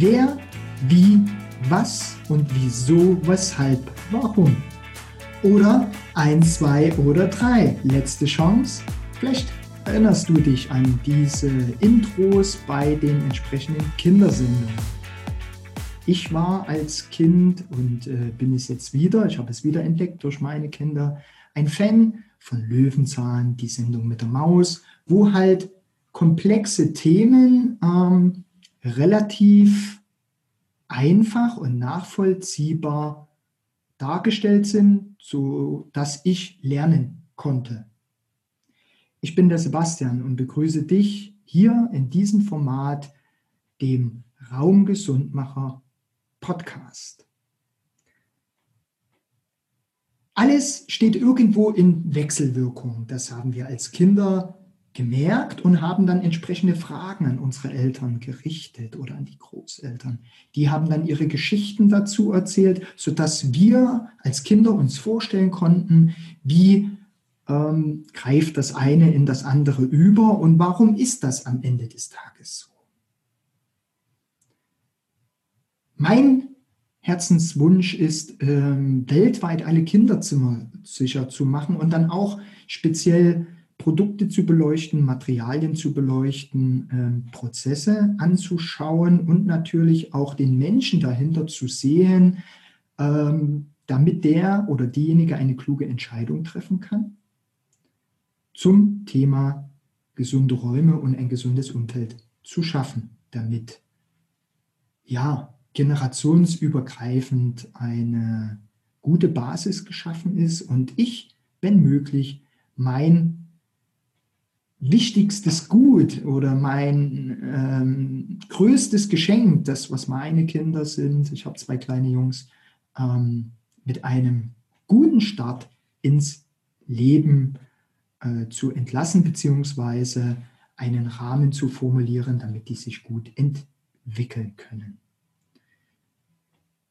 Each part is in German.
Wer, wie, was und wieso, weshalb, warum. Oder ein, zwei oder drei. Letzte Chance. Vielleicht erinnerst du dich an diese Intros bei den entsprechenden Kindersendungen. Ich war als Kind und äh, bin es jetzt wieder, ich habe es wieder entdeckt durch meine Kinder, ein Fan von Löwenzahn, die Sendung mit der Maus, wo halt komplexe Themen ähm, relativ einfach und nachvollziehbar dargestellt sind, so dass ich lernen konnte. Ich bin der Sebastian und begrüße dich hier in diesem Format, dem Raumgesundmacher Podcast. Alles steht irgendwo in Wechselwirkung. Das haben wir als Kinder gemerkt und haben dann entsprechende Fragen an unsere Eltern gerichtet oder an die Großeltern. Die haben dann ihre Geschichten dazu erzählt, sodass wir als Kinder uns vorstellen konnten, wie ähm, greift das eine in das andere über und warum ist das am Ende des Tages so. Mein Herzenswunsch ist, ähm, weltweit alle Kinderzimmer sicher zu machen und dann auch speziell Produkte zu beleuchten, Materialien zu beleuchten, ähm, Prozesse anzuschauen und natürlich auch den Menschen dahinter zu sehen, ähm, damit der oder diejenige eine kluge Entscheidung treffen kann zum Thema gesunde Räume und ein gesundes Umfeld zu schaffen, damit ja generationsübergreifend eine gute Basis geschaffen ist und ich, wenn möglich, mein wichtigstes Gut oder mein ähm, größtes Geschenk, das, was meine Kinder sind, ich habe zwei kleine Jungs, ähm, mit einem guten Start ins Leben äh, zu entlassen, beziehungsweise einen Rahmen zu formulieren, damit die sich gut entwickeln können.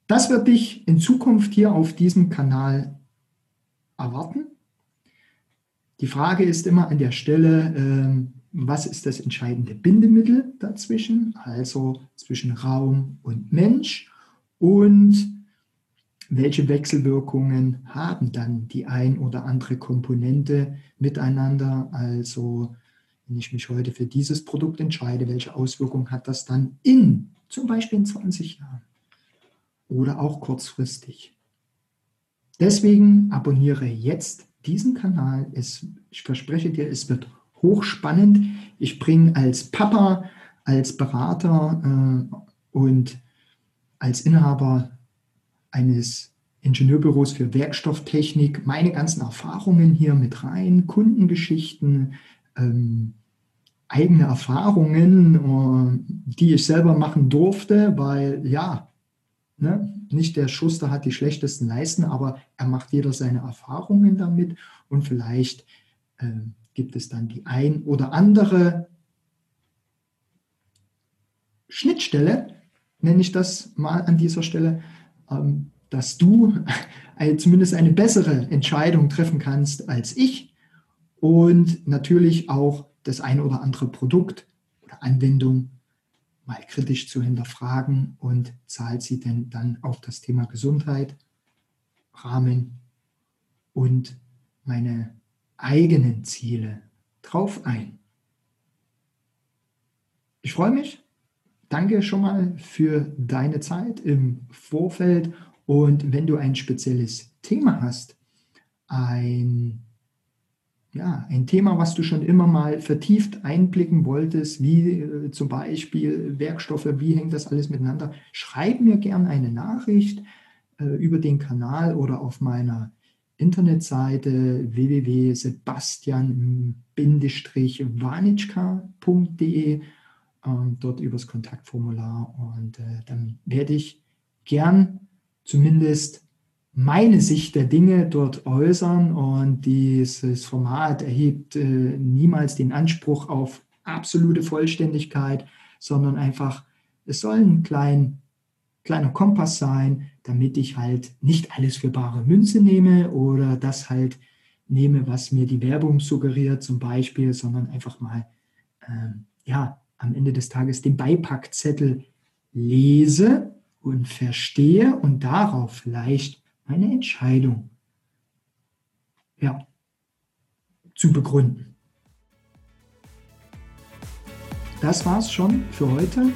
Das wird dich in Zukunft hier auf diesem Kanal erwarten. Die Frage ist immer an der Stelle, ähm, was ist das entscheidende Bindemittel dazwischen, also zwischen Raum und Mensch und welche Wechselwirkungen haben dann die ein oder andere Komponente miteinander. Also wenn ich mich heute für dieses Produkt entscheide, welche Auswirkungen hat das dann in zum Beispiel in 20 Jahren oder auch kurzfristig. Deswegen abonniere jetzt diesen Kanal. Es, ich verspreche dir, es wird hochspannend. Ich bringe als Papa, als Berater äh, und als Inhaber eines Ingenieurbüros für Werkstofftechnik meine ganzen Erfahrungen hier mit rein, Kundengeschichten, ähm, eigene Erfahrungen, äh, die ich selber machen durfte, weil ja, Ne? Nicht der Schuster hat die schlechtesten Leisten, aber er macht jeder seine Erfahrungen damit und vielleicht äh, gibt es dann die ein oder andere Schnittstelle, nenne ich das mal an dieser Stelle, ähm, dass du eine, zumindest eine bessere Entscheidung treffen kannst als ich und natürlich auch das ein oder andere Produkt oder Anwendung mal kritisch zu hinterfragen und zahlt sie denn dann auf das Thema Gesundheit, Rahmen und meine eigenen Ziele drauf ein. Ich freue mich. Danke schon mal für deine Zeit im Vorfeld. Und wenn du ein spezielles Thema hast, ein ein Thema, was du schon immer mal vertieft einblicken wolltest, wie äh, zum Beispiel Werkstoffe, wie hängt das alles miteinander, schreib mir gerne eine Nachricht äh, über den Kanal oder auf meiner Internetseite www.sebastian-wanitschka.de, ähm, dort übers Kontaktformular. Und äh, dann werde ich gern zumindest meine Sicht der Dinge dort äußern und dieses Format erhebt äh, niemals den Anspruch auf absolute Vollständigkeit, sondern einfach, es soll ein klein, kleiner Kompass sein, damit ich halt nicht alles für bare Münze nehme oder das halt nehme, was mir die Werbung suggeriert zum Beispiel, sondern einfach mal, ähm, ja, am Ende des Tages den Beipackzettel lese und verstehe und darauf vielleicht meine Entscheidung ja, zu begründen. Das war's schon für heute.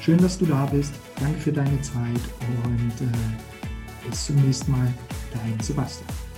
Schön, dass du da bist. Danke für deine Zeit und äh, bis zum nächsten Mal. Dein Sebastian.